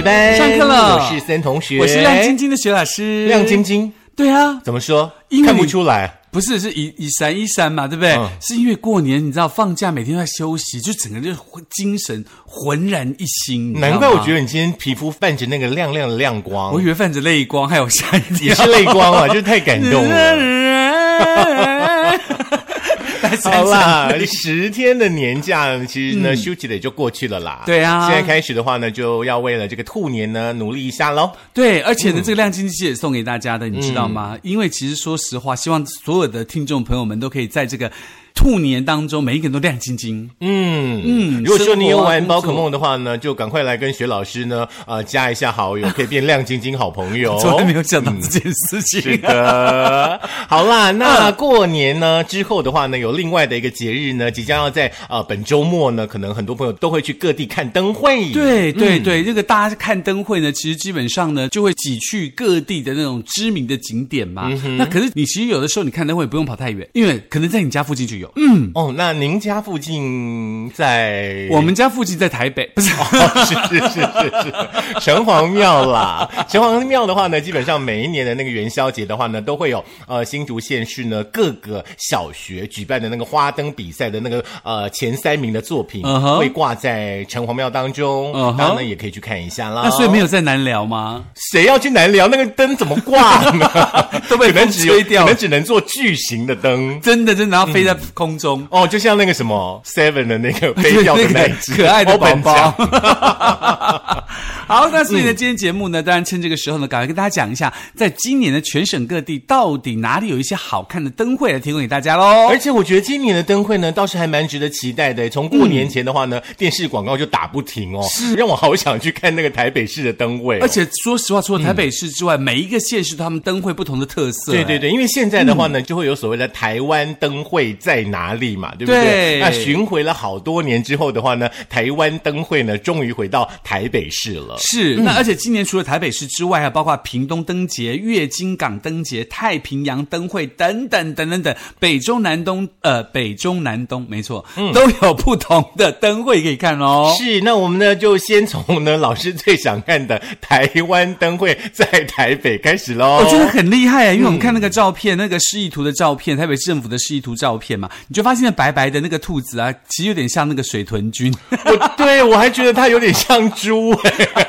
学班上课了我是森同学，我是亮晶晶的学老师。亮晶晶，对啊，怎么说？因为看不出来。不是是一一闪一闪嘛，对不对？嗯是因为过年你知道放假每天都在休息，就整个就精神浑然一新。难怪我觉得你今天皮肤泛着那个亮亮的亮光，我以为泛着泪光，还有吓一跳也是泪光啊，就是太感动了。来好啦，十天的年假，其实呢，休息的也就过去了啦。嗯对啊现在开始的话呢，就要为了这个兔年呢努力一下喽。对，而嗯且呢，这个亮晶晶也送给大家的，你知道吗？因为其实说实话，希望所有的听众朋友们都可以在这个兔年当中，每一个人都亮晶晶。嗯嗯如果说你有玩宝可梦的话呢，就赶快来跟雪老师呢，呃，加一下好友，可以变亮晶晶好朋友。从来没有想到这件事情。是的，好啦，那过年呢之后的话呢，有另外的一个节日呢，即将要在呃本周末呢，可能很多朋友都会去各地看灯会。对对对，这个大家看灯会呢，其实基本上呢就会挤去各地的那种知名的景点嘛。嗯那可是你其实有的时候你看灯会不用跑太远，因为可能在你家附近就有。嗯，哦，那您家附近在我们家附近在台北，不是？哦，是是是是是，城隍庙啦。城隍庙的话呢，基本上每一年的那个元宵节的话呢，都会有呃新竹县市呢各个小学举办的那个花灯比赛的那个呃前三名的作品会挂在城隍庙当中，然呢也可以去看一下啦。那所以没有在南寮吗？谁要去南寮？那个灯怎么挂呢？都被风可能只有吹掉可能只能做巨型的灯。真的真的要飞在空中。哦，就像那个什么 Seven 的那个 飞掉的那一只可爱的宝宝奖。好，那所以呢，今天节目呢，当然趁这个时候呢，赶快跟大家讲一下，在今年的全省各地到底哪里有一些好看的灯会来提供给大家喽而。且我觉得今年的灯会呢，倒是还蛮值得期待的。从过年前的话呢，电视广告就打不停哦，是让我好想去看那个台北市的灯会哦、而且说实话，除了台北市之外，每一个县市他们灯会不同的特色。哎对对对，因为现在的话呢，就会有所谓的台湾灯会在哪里嘛，对不对？对那巡回了好多年之后的话呢，台湾灯会呢，终于回到台北市了。是，那而且今年除了台北市之外，还包括屏东灯节、月经港灯节、太平洋灯会等等等等等，北中南东呃北中南东没错，都有不同的灯会可以看哦。是，那我们呢就先从呢老师最想看的台湾灯会在台北开始喽。我觉得很厉害啊，因为我们看那个照片，那个示意图的照片，台北市政府的示意图照片嘛，你就发现那白白的那个兔子啊，其实有点像那个水豚君。我对我还觉得它有点像猪哎。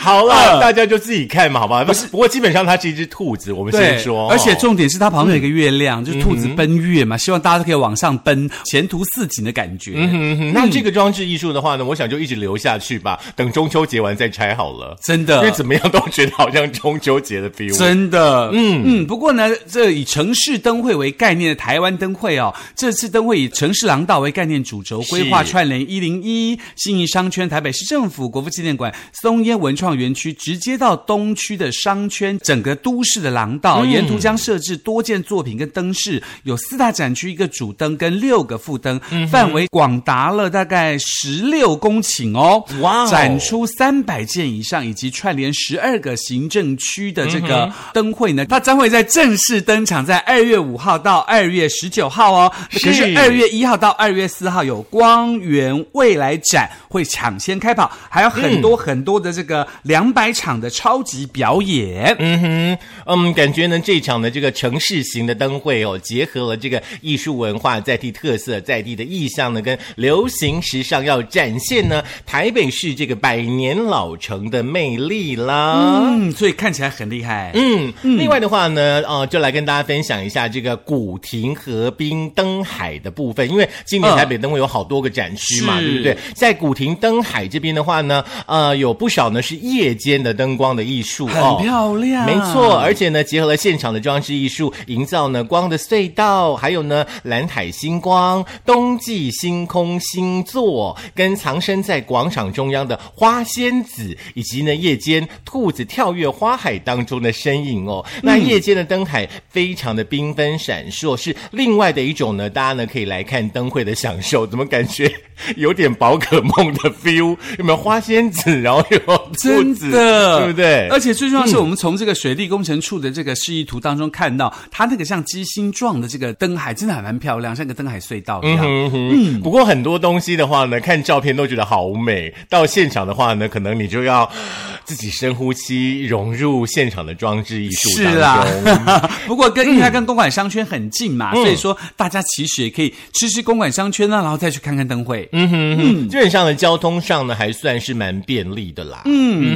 好啦，嗯大家就自己看嘛，好吧？不是，不过基本上它是一只兔子，我们先说。而且哦重点是它旁边有一个月亮，就是兔子奔月嘛，希望大家都可以往上奔，前途似锦的感觉。那这个装置艺术的话呢，我想就一直留下去吧，等中秋节完再拆好了。真的因为怎么样都觉得好像中秋节的 feel。真的，嗯嗯。不过呢，这以城市灯会为概念的台湾灯会哦，这次灯会以城市廊道为概念主轴，规划串联一零一信义商圈、台北市政府、国父纪念馆、松烟文创园区，直接到东区的商圈，整个都市的廊道，沿途将设置多件作品跟灯饰，有四大展区，一个主灯跟六个副灯，范围广达了大概十六公顷哦。哇哦。展出三百件以上，以及串联十二个行政区的这个灯会呢，它将会在正式登场在二月五号到二月十九号哦。可是二月一号到二月四号有光源未来展会抢先开跑，还有很多很多的这个两百场的超级表演。嗯哼，嗯，感觉呢这场的这个城市型的灯会哦，结合了这个艺术文化在地特色、在地的意象呢，跟流行时尚，要展现呢台北市这个百年老城的魅力啦。嗯，所以看起来很厉害。嗯，另外的话呢，呃，就来跟大家分享一下这个古亭河滨灯海的部分，因为今年嗯台北灯会有好多个展区嘛，是对不对？在古亭灯海这边的话呢，呃，有不少呢是夜间的灯光的艺术哦，很漂亮没错，而且呢，结合了现场的装饰艺术，营造呢光的隧道，还有呢蓝海星光、冬季星空星座，跟藏身在广场中央的花仙子，以及呢夜间兔子跳跃花海当中的身影哦。那夜间的灯海非常的缤纷闪烁，是另外的一种呢，大家呢可以来看灯会的享受。怎么感觉有点宝可梦的 feel？有没有花仙子？然后有兔的，对不对？而且最重要是我们从这个水利工程处的这个示意图当中看到，它那个像鸡心状的这个灯海，真的还蛮漂亮，像个灯海隧道一样。嗯哼，不过很多东西的话呢，看照片都觉得好美，到现场的话呢，可能你就要自己深呼吸，融入现场的装置艺术是当中。啦，不过跟因为它跟公馆商圈很近嘛，所以说大家其实也可以吃吃公馆商圈呢，然后再去看看灯会。嗯哼哼，基本上的交通上呢，还算是蛮便利的啦。嗯，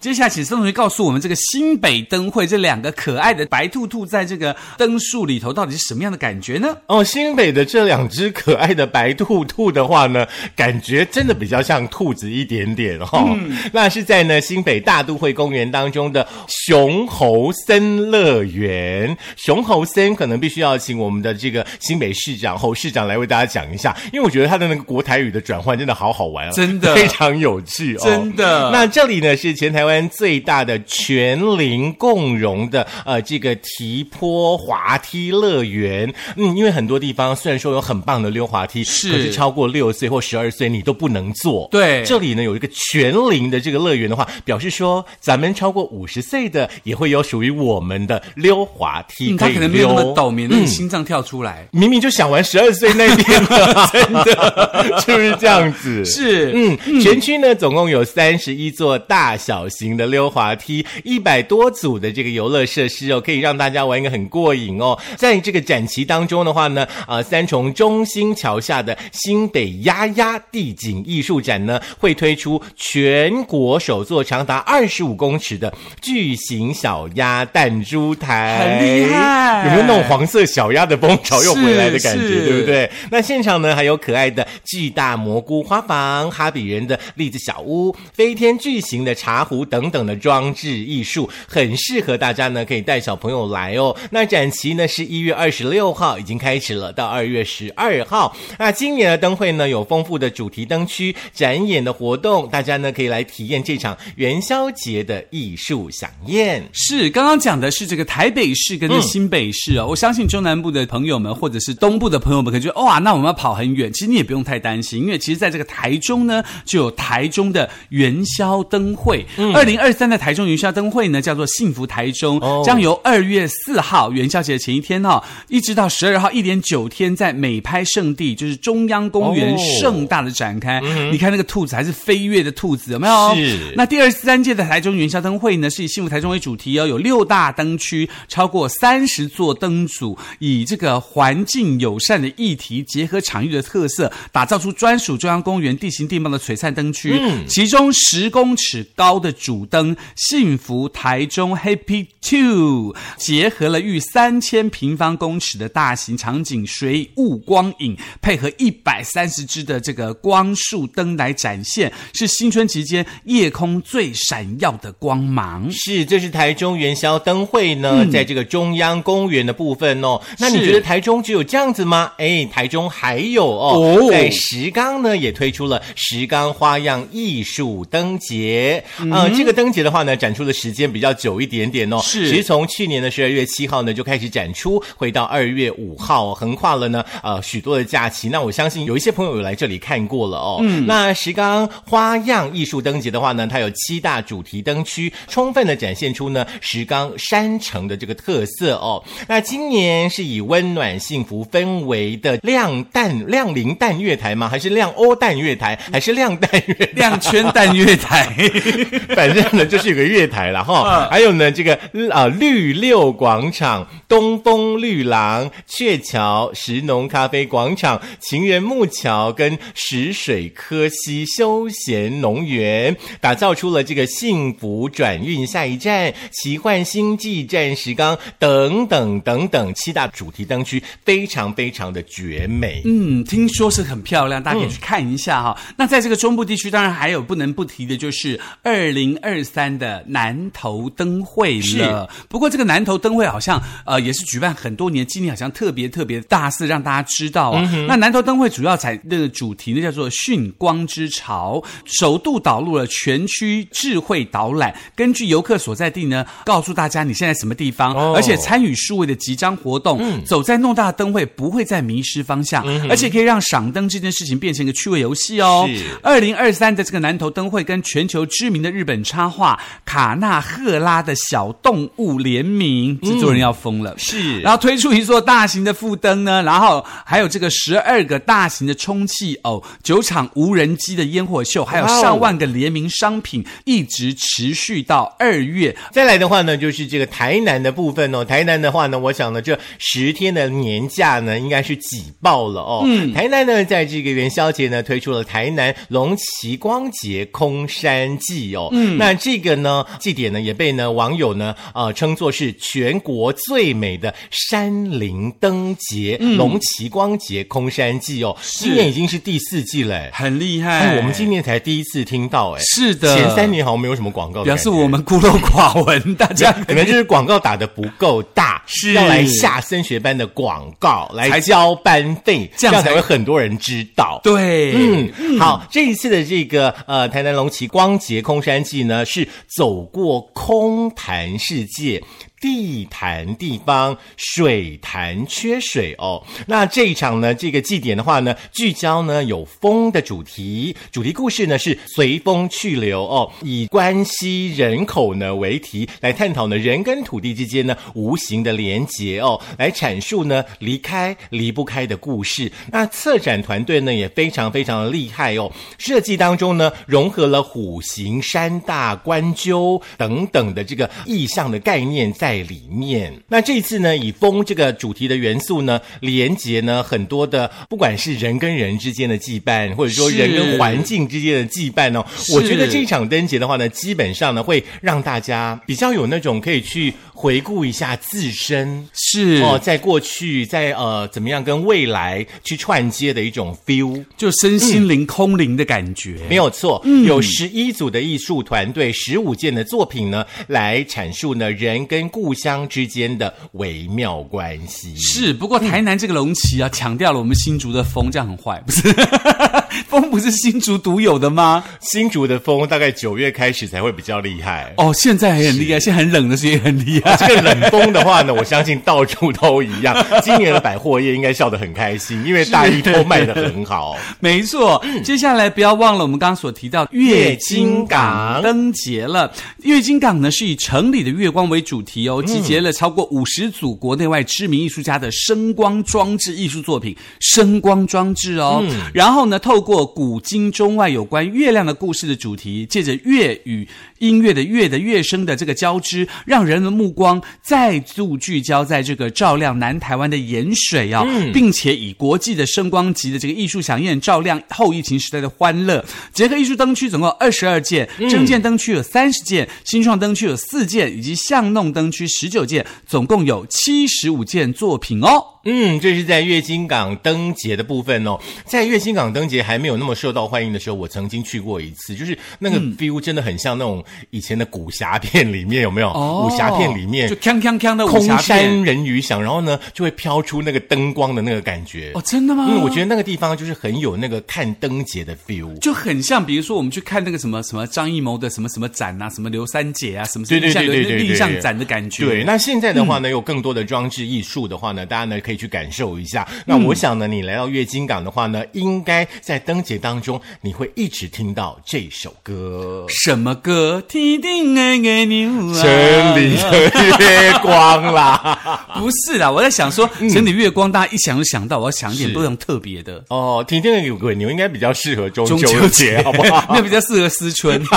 接下来，请孙同学告诉我们，这个新北灯会这两个可爱的白兔兔在这个灯树里头，到底是什么样的感觉呢？哦，新北的这两只可爱的白兔兔的话呢，感觉真的比较像兔子一点点哦。那是在呢新北大都会公园当中的熊猴森乐园。熊猴森可能必须要请我们的这个新北市长侯市长来为大家讲一下，因为我觉得他的那个国台语的转换真的好好玩哦，真的非常有趣哦，真的那这里呢是全台湾最大的全龄共融的呃这个提坡滑梯乐园。嗯，因为很多地方虽然说有很棒的溜滑梯，是可是超过六岁或十二岁你都不能坐。对这里呢有一个全龄的这个乐园的话，表示说咱们超过五十岁的也会有属于我们的溜滑梯嗯，可以他可能没有那么溜。抖，免得你心脏跳出来。明明就想玩十二岁那边了，真的是不是这样子？是，嗯，全区呢总共有三十一座大小型的溜滑梯，一百多组的这个游乐设施哦，可以让大家玩一个很过瘾哦。在这个展期当中的话呢，呃，三重中心桥下的新北丫丫地景艺术展呢，会推出全国首座长达二十五公尺的巨型小鸭弹珠台，很厉害有没有那种黄色小鸭的风潮又回来的感觉，对不对？那现场呢还有可爱的巨大蘑菇花房、哈比人的栗子小屋、飞天巨型的茶壶等等的装置艺术，很适合大家呢可以带小朋友来哦。那展期呢是一月二十六号已经开始了，到二月十二号。那今年的灯会呢有丰富的主题灯区、展演的活动，大家呢可以来体验这场元宵节的艺术飨宴。是，刚刚讲的是这个台北市跟新北市哦。我相信中南部的朋友们或者是东部的朋友们，可能觉得哇，那我们要跑很远。其实你也不用太担心，因为其实在这个台中呢，就有台中的元宵灯会。二零二三的台中元宵灯会呢，叫做幸福台中，哦将由二月四号元宵节的前一天哈、哦，一直到十二号，一连九天，在美拍圣地，就是中央公园哦盛大的展开。你看那个兔子还是飞跃的兔子，有没有？是那第二十三届的台中元宵灯会呢，是以幸福台中为主题哦，有六大灯区，超过三十座灯组，以这个环境友善的议题结合场域的特色，打造出专属中央公园地形地貌的璀璨灯区。其中十公尺高的主灯“幸福台中 Happy Two” 结合了逾三千平方公尺的大型场景水雾光影，配合一百三十支的这个光束灯来展现，是新春期间夜空最闪耀的光芒。是，这是台中元宵灯会呢，在这个中央公园的部分哦。那你觉得台中只有这样子吗？哎，台中还有哦，哦在石冈呢也推出了石冈花样艺术灯节。呃，这个灯节的话呢，展出的时间比较久一点点哦。是其实从去年的十二月七号呢就开始展出，回到二月五号、哦，横跨了呢呃许多的假期。那我相信有一些朋友有来这里看过了哦。嗯，那石冈花样艺术灯节的话呢，它有七大主题灯区，充分的展现出呢石冈山城的这个特色哦。那今年是以温暖幸福氛围的亮蛋亮铃蛋月台吗？还是亮欧蛋月台？还是亮蛋月？亮圈蛋月台，反正呢，就是有个月台了哈。还有呢，这个啊绿六广场、东风绿廊、鹊桥、石农咖啡广场、情人木桥跟石水科溪休闲农园，打造出了这个幸福转运下一站、奇幻星际站石冈等等等等七大主题灯区，非常非常的绝美。嗯，听说是很漂亮，大家可以去看一下哈。那在这个中部地区，当然还有不能不提的就是二零二三的南投灯会了。不过这个南投灯会好像呃也是举办很多年，今年好像特别特别大肆让大家知道啊。那南投灯会主要采那个主题呢叫做“讯光之潮”，首度导入了全区智慧导览，根据游客所在地呢，告诉大家你现在什么地方，哦而且参与数位的集章活动，走在偌大的灯会不会再迷失方向，而且可以让赏灯这件事情变成一个趣味游戏哦是。二零二三的这个南投灯会跟全球智知名的日本插画卡纳赫拉的小动物联名，制作人要疯了。是然后推出一座大型的副灯呢，然后还有这个十二个大型的充气偶，九场无人机的烟火秀，还有上万个联名商品，一直持续到二月。再来的话呢，就是这个台南的部分哦。台南的话呢，我想呢，这十天的年假呢，应该是挤爆了哦。嗯，台南呢，在这个元宵节呢，推出了台南龙旗光节空山祭哦。嗯，那这个呢，祭典呢，也被呢网友呢，呃，称作是全国最美的山林灯节——龙旗光节空山祭哦。今年已经是第四季了。很厉害，哎，我们今年才第一次听到，哎，是的。前三年好像没有什么广告的表示我们孤陋寡闻，大家可能就是广告打的不够大，是要来下升学班的广告来交班费，这样才才会很多人知道。对，嗯，好，这一次的这个呃台南龙旗光洁空山记呢，是走过空谈世界。地坛地方，水潭缺水哦。那这一场呢，这个祭典的话呢，聚焦呢有风的主题，主题故事呢是随风去流哦，以关系人口呢为题来探讨呢人跟土地之间呢无形的连结哦，来阐述呢离开离不开的故事。那策展团队呢也非常非常的厉害哦，设计当中呢融合了虎形、山大、关鸠等等的这个意象的概念在里面。那这一次呢，以风这个主题的元素呢，连接呢很多的，不管是人跟人之间的羁绊，或者说人跟环境之间的羁绊哦，我觉得这场灯节的话呢，基本上呢会让大家比较有那种可以去回顾一下自身。是哦，在过去，在呃，怎么样跟未来去串接的一种 feel，就身心灵空灵的感觉。没有错，有十一组的艺术团队，十五件的作品呢，来阐述呢人跟故乡之间的微妙关系。是，不过台南这个龙旗啊，强调了我们新竹的风，这样很坏，不是？风不是新竹独有的吗？新竹的风大概九月开始才会比较厉害。哦，现在也很厉害，现在很冷的时候也很厉害。这个冷风的话呢，我相信到处都一样。今年的百货业应该笑得很开心，因为大衣都卖得很好。没错，接下来不要忘了我们刚刚所提到月经港灯节了。月经港呢是以城里的月光为主题哦，集结了超过五十组国内外知名艺术家的声光装置艺术作品，声光装置哦。然后呢，透过古今中外有关月亮的故事的主题，借着乐与音乐的乐的乐声的这个交织，让人的目光再度聚焦在这个照亮南台湾的盐水啊、并且以国际的声光级的这个艺术响宴照亮后疫情时代的欢乐。捷克艺术灯区总共二十二件，征建灯区有三十件，新创灯区有四件，以及巷弄灯区十九件，总共有七十五件作品哦。嗯，这是在月经港灯节的部分哦。在月经港灯节还没有那么受到欢迎的时候，我曾经去过一次，就是那个 feel 真的很像那种以前的武侠片里面有没有？武侠片里面哦就锵锵锵的武空侠片山人语响，然后呢就会飘出那个灯光的那个感觉。哦，真的吗？嗯，我觉得那个地方就是很有那个看灯节的 feel。就很像，比如说我们去看那个什么什么张艺谋的什么什么展啊，什么刘三姐啊，什么对对像有对对对印象展的感觉。对，那现在的话呢，有更多的装置艺术的话呢，大家呢可以去感受一下。那我想呢，你来到月经港的话呢，应该在灯节当中，你会一直听到这首歌。什么歌？天定爱爱你啊！城里的月光啦！不是啦，我在想说，城里月光，大家一想就想到，我要想一点是不同特别的。哦，听听的鬼牛应该比较适合中秋节，好不好？那比较适合思春。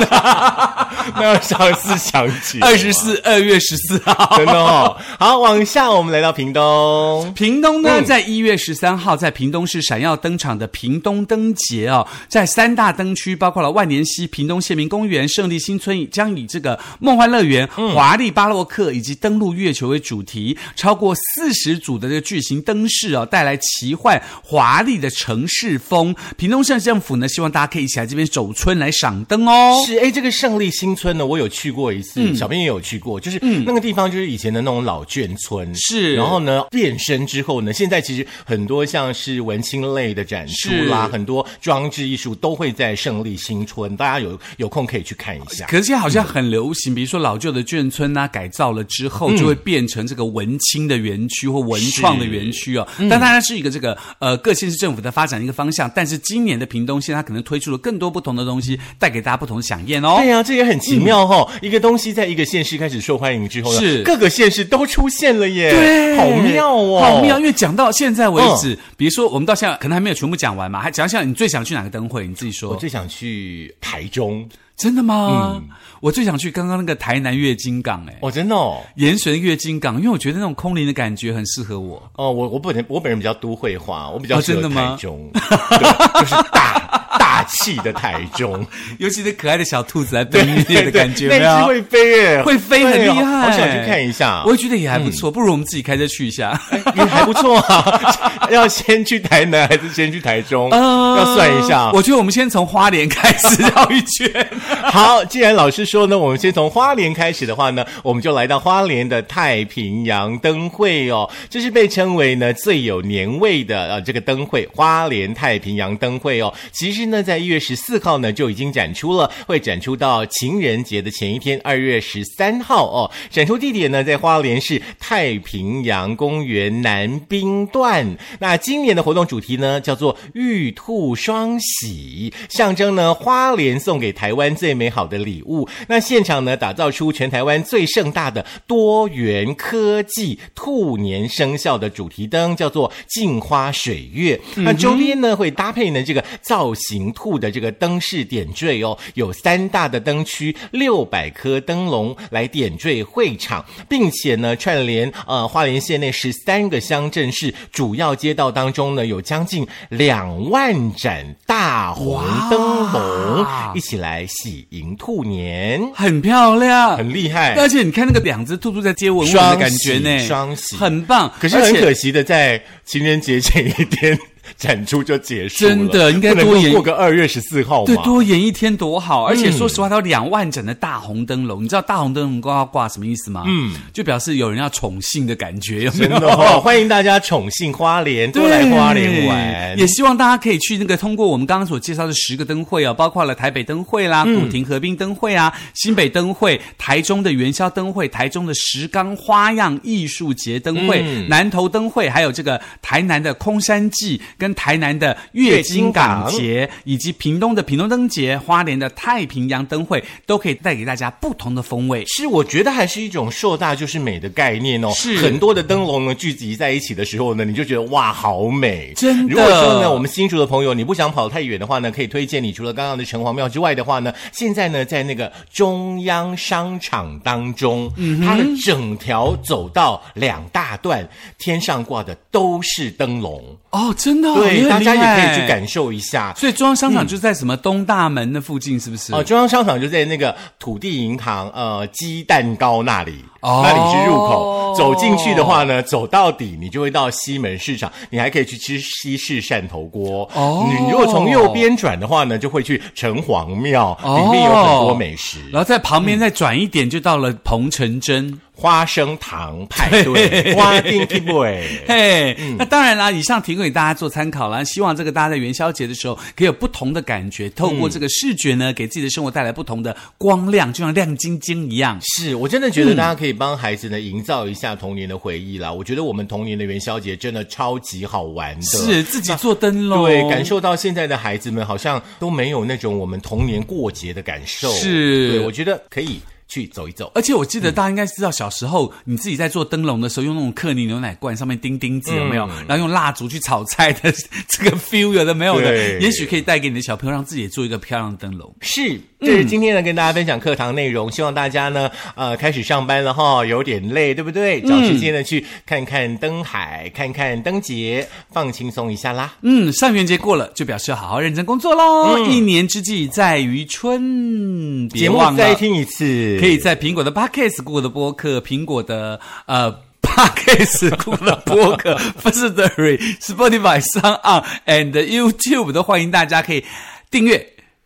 那要上次想起二十四，二月十四号。真的哦。好，往下我们来到屏东。屏东呢，嗯。在一月十三号，在屏东市闪耀登场的屏东灯节哦，在三大灯区，包括了万年溪、屏东县民公园、胜利新村，将以这个梦幻乐园、嗯。华丽巴洛克以及登陆月球为主题，超过四十组的这个巨型灯饰哦，带来奇幻华丽的城市风。屏东县政府呢，希望大家可以一起来这边走村来赏灯哦。是哎，这个胜利新村呢，我有去过一次，小编也有去过，就是那个地方就是以前的那种老眷村，是。然后呢变身之之后呢，现在其实很多像是文青类的展出啦，很多装置艺术都会在胜利新村，大家有有空可以去看一下。可是现在好像很流行，比如说老旧的眷村啊，改造了之后就会变成这个文青的园区或文创的园区哦。但当然是一个这个呃各县市政府的发展一个方向。但是今年的屏东县，它可能推出了更多不同的东西，带给大家不同的飨宴哦对。呀、这也很奇妙哈、一个东西在一个县市开始受欢迎之后呢，是各个县市都出现了耶，对，好妙哦，好妙！因为讲到现在为止，比如说我们到现在可能还没有全部讲完嘛，还讲一下你最想去哪个灯会？你自己说，我最想去台中真的吗？嗯我最想去刚刚那个台南月经港、哎。哦，真的哦。盐水月经港，因为我觉得那种空灵的感觉很适合我。哦，我我本人我本人比较都会化，我比较真的吗台中，就是大 大气的台中，尤其是可爱的小兔子来奔月的感觉，那只会飞耶，会飞很厉害，好想去看一下。我也觉得也还不错，不如我们自己开车去一下。也还不错啊，要先去台南还是先去台中？呃要算一下。我觉得我们先从花莲开始绕一圈。好，既然老师说呢，我们先从花莲开始的话呢，我们就来到花莲的太平洋灯会哦。这是被称为呢最有年味的呃这个灯会——花莲太平洋灯会哦。其实呢，在一月十四号呢就已经展出了，会展出到情人节的前一天，二月十三号哦。展出地点呢在花莲市太平洋公园南滨段。那今年的活动主题呢叫做“玉兔双喜”，象征呢花莲送给台湾最美好的礼物。那现场呢打造出全台湾最盛大的多元科技兔年生肖的主题灯，叫做“镜花水月”。那周边呢会搭配呢这个造型兔的这个灯饰点缀哦，有三大的灯区，六百颗灯笼来点缀会场，并且呢串联呃花莲县内十三个乡镇市主要街道当中呢，有将近两万盏大红灯笼，一起来喜迎兔年，很漂亮，很厉害。而且你看那个两只兔兔在接吻吻的感觉呢，双喜很棒。可是很可惜的，在情人节前一天 展出就结束了，真的应该多演过个二月十四号对，多演一天多好！而且说实话，它有两万盏的大红灯笼，你知道大红灯笼挂挂什么意思吗？嗯，就表示有人要宠幸的感觉，有没有？真的哦，欢迎大家宠幸花莲，多来花莲玩。也希望大家可以去那个通过我们刚刚所介绍的十个灯会哦，包括了台北灯会啦、古亭河滨灯会啊、新北灯会、台中的元宵灯会、台中的石冈花样艺术节灯会、南投灯会，还有这个台南的空山祭跟台南的月经港节，以及屏东的屏东灯节、花莲的太平洋灯会，都可以带给大家不同的风味。是，我觉得还是一种硕大就是美的概念哦。是很多的灯笼呢聚集在一起的时候呢，你就觉得哇，好美！真的如果说呢，我们新竹的朋友你不想跑太远的话呢，可以推荐你除了刚刚的城隍庙之外的话呢，现在呢在那个中央商场当中，嗯它的整条走道两大段，天上挂的都是灯笼，哦，真的、哦，对，很大家也可以去感受一下。所以中央商场就在什么东大门那附近，是不是？哦，中央商场就在那个土地银行呃鸡蛋糕那里，哦那里是入口。走进去的话呢，走到底你就会到西门市场，你还可以去吃西式汕头锅。哦你如果从右边转的话呢，就会去城隍庙，哦里面有很多美食，然后在旁边再转一点，就到了彭城镇。花生糖派对，花丁 k boy。嘿，嗯那当然啦，以上提供给大家做参考啦。希望这个大家在元宵节的时候可以有不同的感觉，透过这个视觉呢，给自己的生活带来不同的光亮，就像亮晶晶一样。是我真的觉得大家可以帮孩子呢营造一下童年的回忆啦。我觉得我们童年的元宵节真的超级好玩的，是自己做灯笼，对，感受到现在的孩子们好像都没有那种我们童年过节的感受。是对，我觉得可以去走一走。而且我记得大家应该知道，小时候你自己在做灯笼的时候，用那种克尼牛奶罐上面钉钉子，有没有？然后用蜡烛去炒菜的 这个 feel 有的没有的，也许可以带给你的小朋友，让自己也做一个漂亮的灯笼。是，这是今天呢跟大家分享课堂内容，希望大家呢呃开始上班了哈，有点累，对不对？找时间呢去看看灯海，看看灯节，放轻松一下啦。嗯，上元节过了，就表示要好好认真工作喽。一年之计在于春，别节目忘了再听一次，可以在苹果的 Podcast、Google 的播客、苹果的呃。Podcast、Google 的播客、Firstory、Spotify、上 on and YouTube 都欢迎大家可以订阅、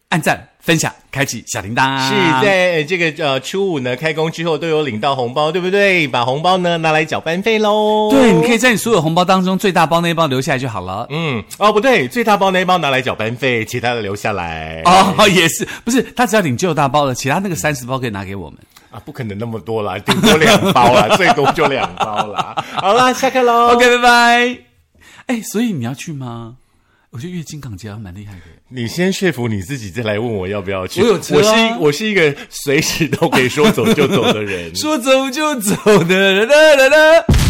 按赞、分享，开启小铃铛。是在呃这个呃初五呢开工之后都有领到红包，对不对？把红包呢拿来缴班费喽。对，你可以在你所有红包当中最大包那一包留下来就好了。嗯，哦不对，最大包那一包拿来缴班费，其他的留下来。哦，也是，不是他只要领最大包的，其他那个三十包可以拿给我们。啊，不可能那么多啦，顶多两包啦，最多就两包啦。好啦，下课喽。OK，拜拜。哎，所以你要去吗？我觉得月经港姐蛮厉害的。你先说服你自己，再来问我要不要去。我有车啊我是一我是一个随时都可以说走就走的人。说走就走的，人啦啦啦。